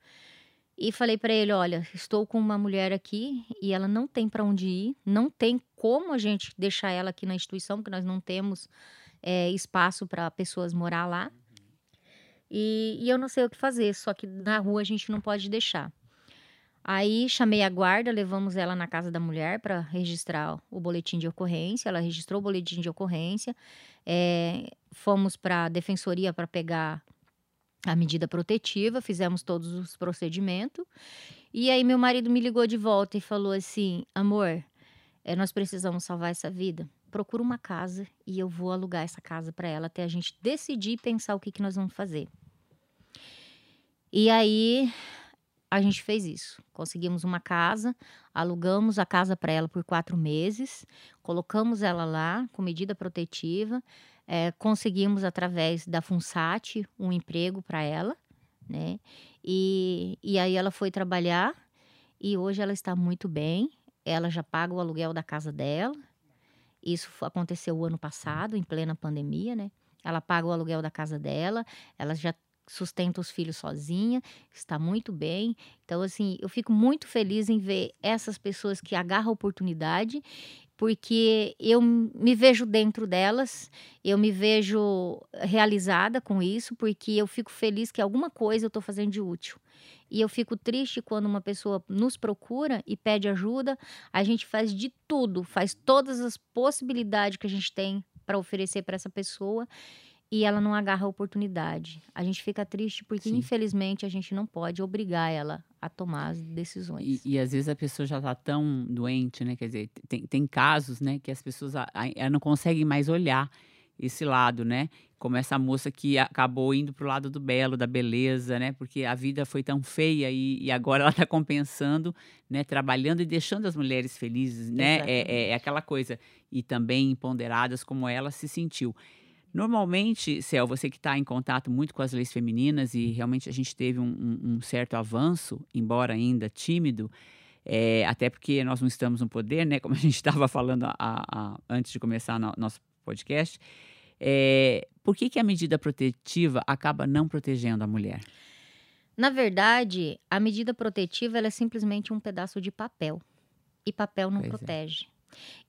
Speaker 2: e falei para ele: Olha, estou com uma mulher aqui e ela não tem para onde ir, não tem como a gente deixar ela aqui na instituição, porque nós não temos é, espaço para pessoas morar lá. E, e eu não sei o que fazer, só que na rua a gente não pode deixar. Aí chamei a guarda, levamos ela na casa da mulher para registrar o boletim de ocorrência. Ela registrou o boletim de ocorrência. É, fomos para a defensoria para pegar a medida protetiva, fizemos todos os procedimentos. E aí meu marido me ligou de volta e falou assim: amor, é, nós precisamos salvar essa vida. Procura uma casa e eu vou alugar essa casa para ela até a gente decidir e pensar o que, que nós vamos fazer. E aí a gente fez isso. Conseguimos uma casa, alugamos a casa para ela por quatro meses, colocamos ela lá com medida protetiva, é, conseguimos através da FUNSAT um emprego para ela, né? E, e aí ela foi trabalhar e hoje ela está muito bem. Ela já paga o aluguel da casa dela. Isso aconteceu o ano passado, em plena pandemia, né? Ela paga o aluguel da casa dela, ela já sustenta os filhos sozinha, está muito bem. Então, assim, eu fico muito feliz em ver essas pessoas que agarram a oportunidade, porque eu me vejo dentro delas, eu me vejo realizada com isso, porque eu fico feliz que alguma coisa eu estou fazendo de útil. E eu fico triste quando uma pessoa nos procura e pede ajuda. A gente faz de tudo, faz todas as possibilidades que a gente tem para oferecer para essa pessoa e ela não agarra a oportunidade. A gente fica triste porque, Sim. infelizmente, a gente não pode obrigar ela a tomar as decisões.
Speaker 1: E, e às vezes a pessoa já está tão doente, né? Quer dizer, tem, tem casos, né, que as pessoas a, a, não conseguem mais olhar esse lado, né? Como essa moça que acabou indo para o lado do belo, da beleza, né? Porque a vida foi tão feia e, e agora ela está compensando, né? Trabalhando e deixando as mulheres felizes, né? É, é, é aquela coisa. E também empoderadas como ela se sentiu. Normalmente, Céu, você que está em contato muito com as leis femininas e realmente a gente teve um, um, um certo avanço, embora ainda tímido, é, até porque nós não estamos no poder, né? Como a gente estava falando a, a, antes de começar no, nosso podcast. É, por que, que a medida protetiva acaba não protegendo a mulher?
Speaker 2: Na verdade, a medida protetiva é simplesmente um pedaço de papel. E papel não
Speaker 1: Pois é.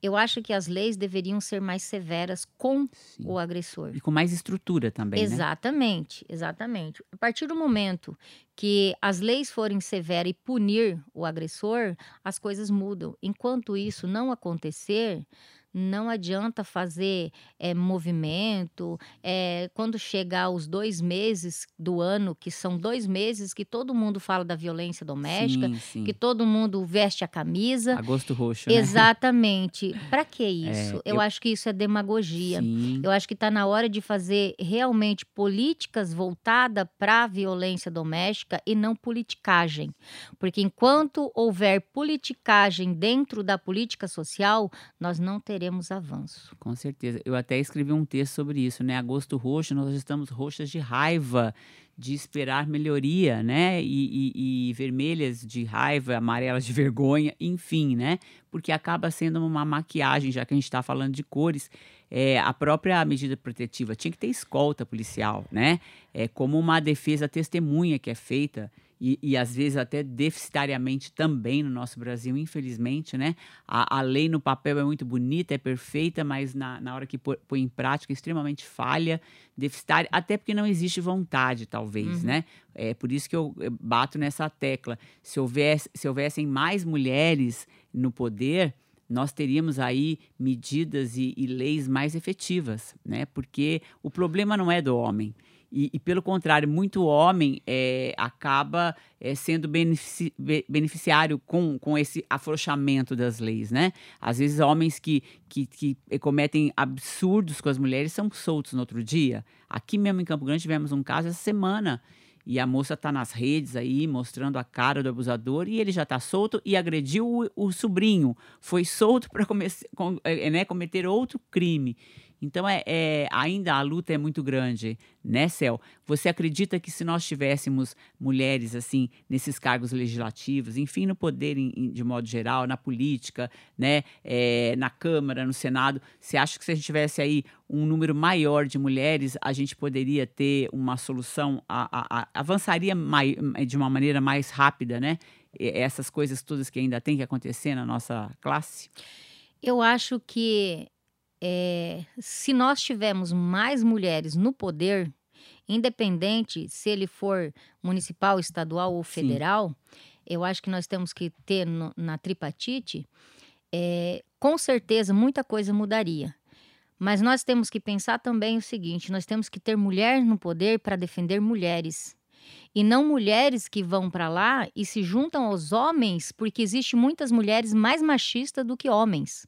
Speaker 2: Eu acho que as leis deveriam ser mais severas com
Speaker 1: Sim.
Speaker 2: o agressor.
Speaker 1: E com mais estrutura também, né?
Speaker 2: Exatamente, exatamente. A partir do momento que as leis forem severas e punir o agressor, as coisas mudam. Enquanto isso não acontecer, não adianta fazer eh, movimento. eh, quando chegar os dois meses do ano, que são dois meses que todo mundo fala da violência doméstica,
Speaker 1: Sim, sim.
Speaker 2: que todo mundo veste a camisa.
Speaker 1: Agosto roxo, né?
Speaker 2: Exatamente. Para que isso? eu,
Speaker 1: eu-
Speaker 2: acho que isso é demagogia.
Speaker 1: Sim.
Speaker 2: Eu acho que está na hora de fazer realmente políticas voltadas para a violência doméstica e não politicagem. Porque enquanto houver politicagem dentro da política social, nós não teremos avanço.
Speaker 1: Com certeza. Eu até escrevi um texto sobre isso, né? Agosto roxo, nós estamos roxas de raiva, de esperar melhoria, né? E, e- e vermelhas de raiva, amarelas de vergonha, enfim, né? Porque acaba sendo uma maquiagem, já que a gente está falando de cores. É, a própria medida protetiva tinha que ter escolta policial, né? É como uma defesa testemunha que é feita. E, e às vezes até deficitariamente também no nosso Brasil, infelizmente, né? A, a lei no papel é muito bonita, é perfeita, mas na, na hora que põe em prática é extremamente falha, deficitária, até porque não existe vontade, talvez,
Speaker 2: Uhum.
Speaker 1: né? É por isso que eu eu bato nessa tecla. Se, houvesse, se houvessem mais mulheres no poder, nós teríamos aí medidas e, e leis mais efetivas, né? Porque o problema não é do homem. E, e, pelo contrário, muito homem é, acaba é, sendo benefici- be- beneficiário com, com esse afrouxamento das leis, né? Às vezes, homens que, que, que cometem absurdos com as mulheres são soltos no outro dia. Aqui mesmo em Campo Grande tivemos um caso essa semana. E a moça está nas redes aí, mostrando a cara do abusador, e ele já está solto e agrediu o, o sobrinho. Foi solto para né, cometer outro crime. Então, é, é, ainda a luta é muito grande, né, Cel? Você acredita que se nós tivéssemos mulheres, assim, nesses cargos legislativos, enfim, no poder em- de modo geral, na política, né, é, na Câmara, no Senado, você acha que se a gente tivesse aí um número maior de mulheres, a gente poderia ter uma solução, a- a- a- avançaria mai- de uma maneira mais rápida, né? Essas coisas todas que ainda tem que acontecer na nossa classe?
Speaker 2: Eu acho que eh, se nós tivermos mais mulheres no poder, independente se ele for municipal, estadual ou
Speaker 1: Sim.
Speaker 2: federal, eu acho que nós temos que ter no- na tripatite, eh, com certeza muita coisa mudaria. Mas nós temos que pensar também o seguinte: nós temos que ter mulher no poder para defender mulheres. E não mulheres que vão para lá e se juntam aos homens, porque existe muitas mulheres mais machistas do que homens.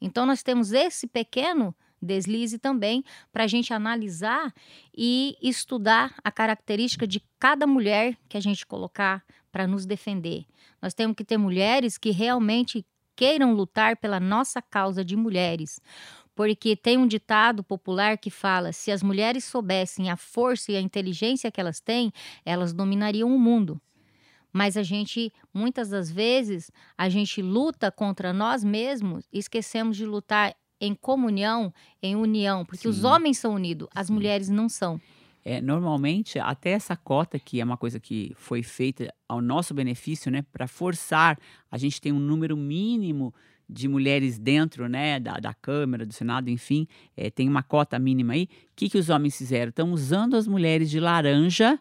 Speaker 2: Então nós temos esse pequeno deslize também para a gente analisar e estudar a característica de cada mulher que a gente colocar para nos defender. Nós temos que ter mulheres que realmente queiram lutar pela nossa causa de mulheres. Porque tem um ditado popular que fala: se as mulheres soubessem a força e a inteligência que elas têm, elas dominariam o mundo. Mas a gente, muitas das vezes, a gente luta contra nós mesmos e esquecemos de lutar em comunhão, em união, porque os
Speaker 1: Sim.
Speaker 2: homens são unidos, as
Speaker 1: Sim.
Speaker 2: mulheres não são.
Speaker 1: É, normalmente, até essa cota, que é uma coisa que foi feita ao nosso benefício, né, para forçar a gente tem um número mínimo de mulheres dentro né, da, da Câmara, do Senado, enfim, é, tem uma cota mínima aí. O que, que os homens fizeram? Estão usando as mulheres de laranja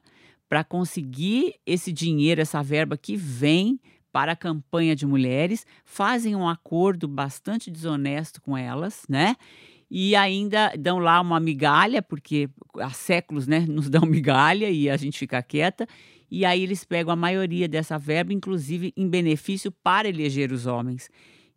Speaker 1: para conseguir esse dinheiro, essa verba que vem para a campanha de mulheres, fazem um acordo bastante desonesto com elas, né? E ainda dão lá uma migalha, porque há séculos né, nos dão migalha e a gente fica quieta. E aí eles pegam a maioria dessa verba, inclusive em benefício para eleger os homens.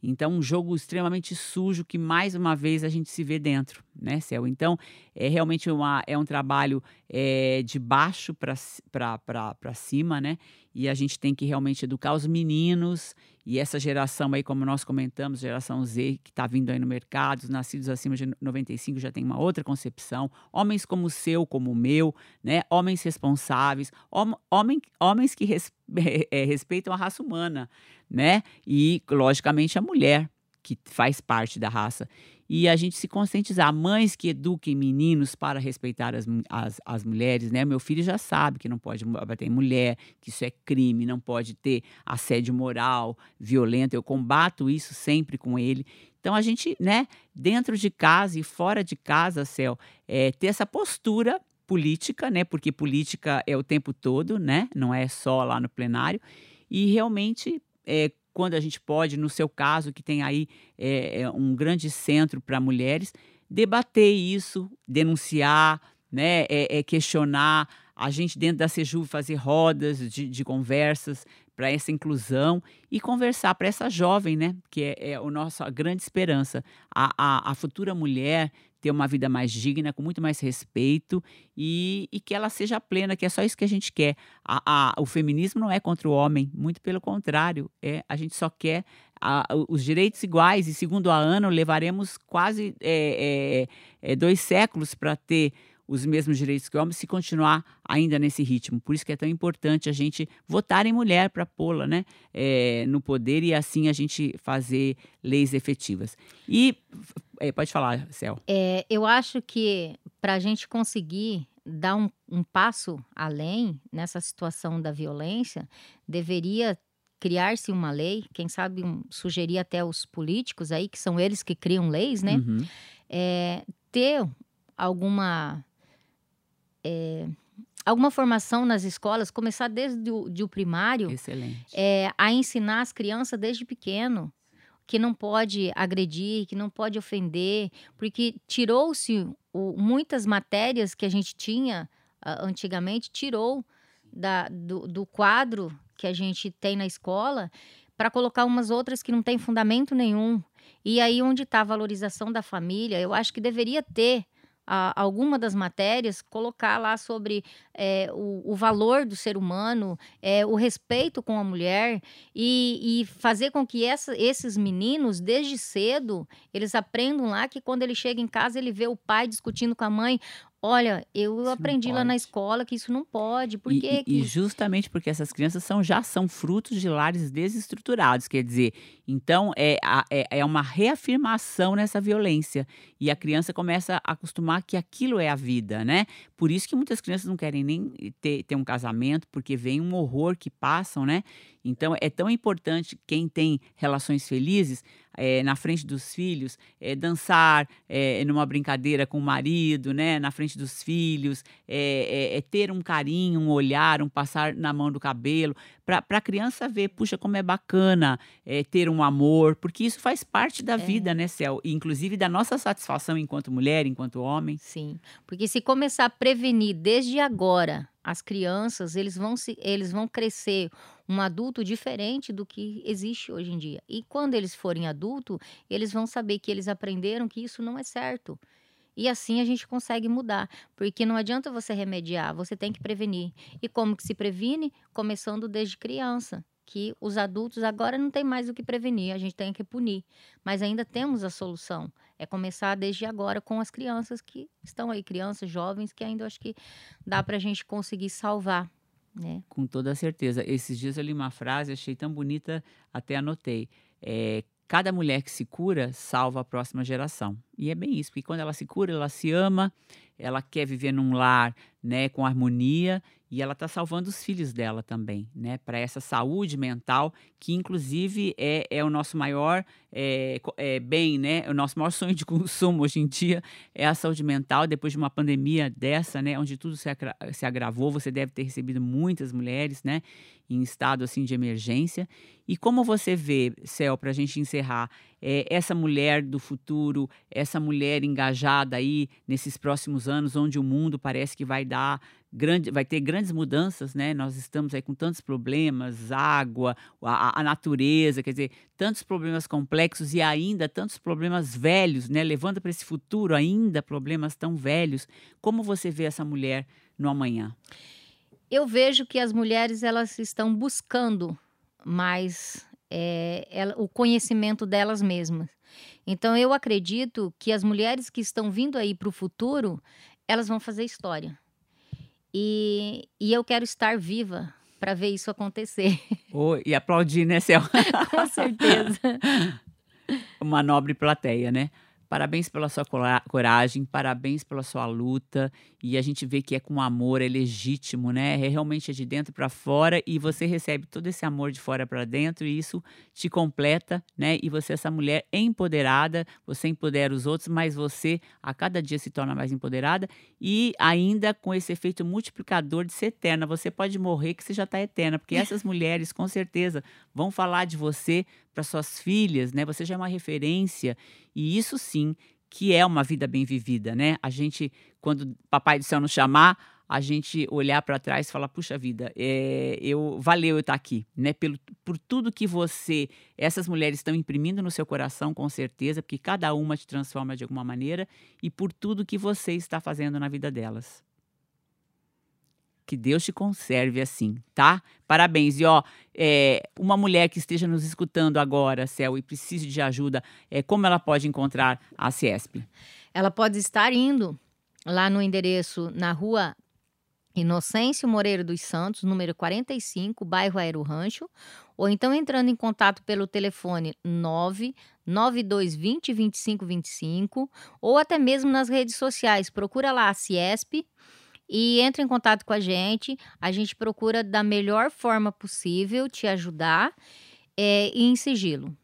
Speaker 1: Então, um jogo extremamente sujo que, mais uma vez, a gente se vê dentro, né, Céu? Então, é realmente uma, é um trabalho é, de baixo para cima, né? E a gente tem que realmente educar os meninos e essa geração aí, como nós comentamos, geração Z, que está vindo aí no mercado, os nascidos acima de 95 já tem uma outra concepção. Homens como o seu, como o meu, né? Homens responsáveis, hom homem, homens que res, é, respeitam a raça humana, né? E, logicamente, a mulher, que faz parte da raça. E a gente se conscientizar. Mães que eduquem meninos para respeitar as, as, as mulheres, né? Meu filho já sabe que não pode bater mulher, que isso é crime, não pode ter assédio moral, violento. Eu combato isso sempre com ele. Então a gente, né, dentro de casa e fora de casa, Céu, é, ter essa postura política, né? Porque política é o tempo todo, né? Não é só lá no plenário. E realmente, é, quando a gente pode, no seu caso, que tem aí é, um grande centro para mulheres, debater isso, denunciar, né? É, questionar. A gente dentro da Seju fazer rodas de, de conversas para essa inclusão e conversar para essa jovem, né? Que é, é a nossa grande esperança. A, a, a, futura mulher ter uma vida mais digna, com muito mais respeito e, e que ela seja plena, que é só isso que a gente quer. A, a, o feminismo não é contra o homem, muito pelo contrário. É, a gente só quer a, os direitos iguais e, segundo a Ana, levaremos quase é, é, é dois séculos para ter os mesmos direitos que o homem se continuar ainda nesse ritmo. Por isso que é tão importante a gente votar em mulher para pô-la né, é, no poder e assim a gente fazer leis efetivas. E é, pode falar, Cel.
Speaker 2: É, eu acho que para a gente conseguir dar um, um passo além nessa situação da violência, deveria criar-se uma lei, quem sabe um, sugerir até os políticos aí, que são eles que criam leis, né? Uhum. É, ter alguma é, alguma formação nas escolas, começar desde o, de o primário, é, a ensinar as crianças desde pequeno que não pode agredir, que não pode ofender, porque tirou-se muitas matérias que a gente tinha uh, antigamente, tirou da, do, do quadro que a gente tem na escola para colocar umas outras que não têm fundamento nenhum. E aí onde está a valorização da família, eu acho que deveria ter a, alguma das matérias, colocar lá sobre é, o, o, valor do ser humano, é, o respeito com a mulher e, e fazer com que essa, esses meninos, desde cedo, eles aprendam lá que quando ele chega em casa, ele vê o pai discutindo com a mãe. Olha, eu isso aprendi lá na escola que isso não pode. Por
Speaker 1: e,
Speaker 2: que...
Speaker 1: e, justamente porque essas crianças são, já são frutos de lares desestruturados. Quer dizer, então é, é, é uma reafirmação nessa violência. E a criança começa a acostumar que aquilo é a vida, né? Por isso que muitas crianças não querem nem ter, ter um casamento, porque vem um horror que passam, né? Então é tão importante quem tem relações felizes é, na frente dos filhos, é, dançar é, numa brincadeira com o marido, né, na frente dos filhos, é, ter um carinho, um olhar, um passar na mão do cabelo, para a criança ver, puxa, como é bacana ter um amor, porque isso faz parte da vida, né, Céu? Inclusive da nossa satisfação enquanto mulher, enquanto homem.
Speaker 2: Sim, porque se começar a prevenir desde agora as crianças, eles vão, se, eles vão crescer um adulto diferente do que existe hoje em dia. E quando eles forem adulto, eles vão saber que eles aprenderam que isso não é certo. E assim a gente consegue mudar, porque não adianta você remediar, você tem que prevenir. E como que se previne? Começando desde criança, que os adultos agora não tem mais o que prevenir, a gente tem que punir. Mas ainda temos a solução. É começar desde agora com as crianças que estão aí, crianças, jovens, que ainda acho que dá para a gente conseguir salvar
Speaker 1: é. Com toda certeza. Esses dias eu li uma frase, achei tão bonita, até anotei. É, cada mulher que se cura salva a próxima geração. E é bem isso, porque quando ela se cura, ela se ama, ela quer viver num lar né, com harmonia e ela está salvando os filhos dela também, né, para essa saúde mental que inclusive é, é o nosso maior é, é, bem, né, o nosso maior sonho de consumo hoje em dia é a saúde mental depois de uma pandemia dessa, né, onde tudo se, agra se agravou, você deve ter recebido muitas mulheres, né, em estado assim de emergência. E como você vê, Céu, para a gente encerrar, é, essa mulher do futuro, essa mulher engajada aí nesses próximos anos, onde o mundo parece que vai dar grande, vai ter grandes mudanças, né? Nós estamos aí com tantos problemas, água, a, a natureza, quer dizer, tantos problemas complexos e ainda tantos problemas velhos, né? Levando para esse futuro ainda problemas tão velhos. Como você vê essa mulher no amanhã?
Speaker 2: Eu vejo que as mulheres elas estão buscando mais é, ela, o conhecimento delas mesmas. Então eu acredito que as mulheres que estão vindo aí para o futuro, elas vão fazer história. E, e eu quero estar viva para ver isso acontecer.
Speaker 1: Oh, e aplaudir, né, Céu?
Speaker 2: Com certeza.
Speaker 1: Uma nobre plateia, né? Parabéns pela sua coragem, parabéns pela sua luta. E a gente vê que é com amor, é legítimo, né? É realmente é de dentro para fora e você recebe todo esse amor de fora para dentro e isso te completa, né? E você é essa mulher empoderada, você empodera os outros, mas você a cada dia se torna mais empoderada e ainda com esse efeito multiplicador de ser eterna. Você pode morrer que você já está eterna, porque essas mulheres com certeza vão falar de você para suas filhas, né? Você já é uma referência e isso sim que é uma vida bem vivida, né? A gente, quando Papai do Céu nos chamar, a gente olhar para trás e falar, puxa vida, é, eu valeu eu estar tá aqui, né? Pelo, por tudo que você, essas mulheres estão imprimindo no seu coração, com certeza, porque cada uma te transforma de alguma maneira, e por tudo que você está fazendo na vida delas. Que Deus te conserve assim, tá? Parabéns. E ó, é, uma mulher que esteja nos escutando agora, Céu, e precise de ajuda, é, como ela pode encontrar a Ciesp?
Speaker 2: Ela pode estar indo lá no endereço na rua Inocêncio Moreira dos Santos, número 45, bairro Aero Rancho, ou então entrando em contato pelo telefone 99220 2525 ou até mesmo nas redes sociais. Procura lá a Ciesp e entre em contato com a gente. A gente procura da melhor forma possível te ajudar é, e em sigilo.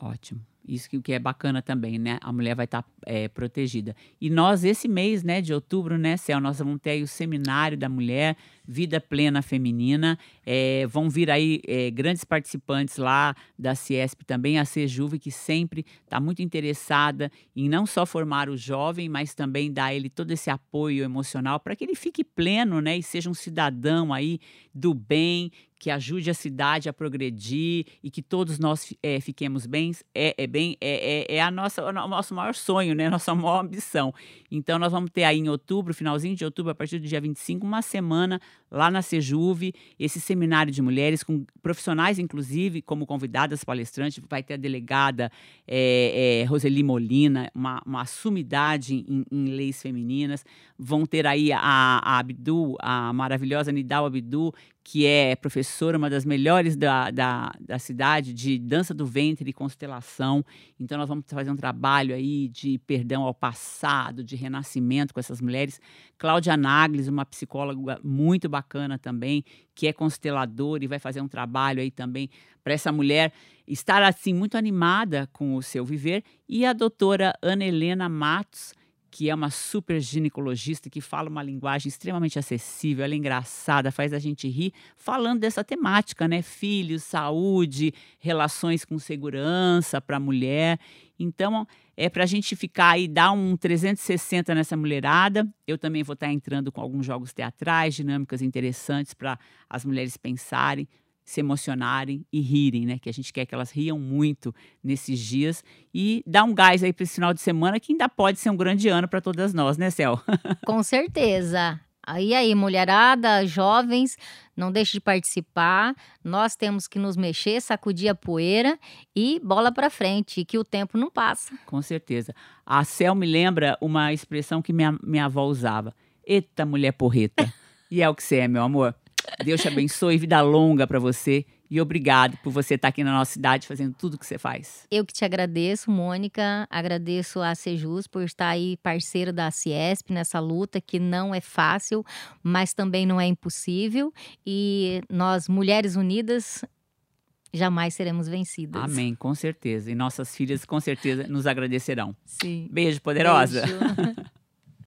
Speaker 1: Ótimo. Isso que, que é bacana também, né? A mulher vai estar tá, é, protegida. E nós, esse mês né, de outubro, né, Céu, nós vamos ter aí o Seminário da Mulher, Vida Plena Feminina. É, vão vir aí é, grandes participantes lá da Ciesp também, a Sejuve, que sempre está muito interessada em não só formar o jovem, mas também dar ele todo esse apoio emocional para que ele fique pleno, né? E seja um cidadão aí do bem, que ajude a cidade a progredir e que todos nós é, fiquemos bem, é, é bem é, é, é, a nossa, o nosso maior sonho, né? Nossa maior ambição. Então, nós vamos ter aí em outubro, finalzinho de outubro, a partir do dia 25, uma semana lá na Sejuve, esse seminário de mulheres, com profissionais, inclusive, como convidadas palestrantes. Vai ter a delegada é, é, Roseli Molina, uma, uma sumidade em, em, leis femininas. Vão ter aí a, a Abdu, a maravilhosa Nidal Abdu, que é professora, uma das melhores da, da, da, cidade, de dança do ventre e constelação. Então, nós vamos fazer um trabalho aí de perdão ao passado, de renascimento com essas mulheres. Cláudia Nagles, uma psicóloga muito bacana também, que é consteladora e vai fazer um trabalho aí também para essa mulher estar assim muito animada com o seu viver. E a doutora Ana Helena Matos, que é uma super ginecologista que fala uma linguagem extremamente acessível, ela é engraçada, faz a gente rir, falando dessa temática, né? Filhos, saúde, relações com segurança para a mulher. Então, é para a gente ficar aí, dar um 360 nessa mulherada. Eu também vou estar tá entrando com alguns jogos teatrais, dinâmicas interessantes para as mulheres pensarem se emocionarem e rirem, né? Que a gente quer que elas riam muito nesses dias e dar um gás aí para esse final de semana que ainda pode ser um grande ano para todas nós, né, Cel?
Speaker 2: Com certeza. Aí aí, mulherada, jovens, não deixe de participar. Nós temos que nos mexer, sacudir a poeira e bola para frente, que o tempo não passa.
Speaker 1: Com certeza. A Cel me lembra uma expressão que minha, minha avó usava. Eita, mulher porreta. e é o que você é, meu amor. Deus te abençoe, vida longa para você. E obrigado por você estar aqui na nossa cidade fazendo tudo que você faz.
Speaker 2: Eu que te agradeço, Mônica. Agradeço a Sejus por estar aí parceiro da Ciesp nessa luta que não é fácil, mas também não é impossível. E nós, mulheres unidas, jamais seremos vencidas.
Speaker 1: Amém, com certeza. E nossas filhas com certeza nos agradecerão.
Speaker 2: Sim.
Speaker 1: Beijo, poderosa.
Speaker 2: Beijo.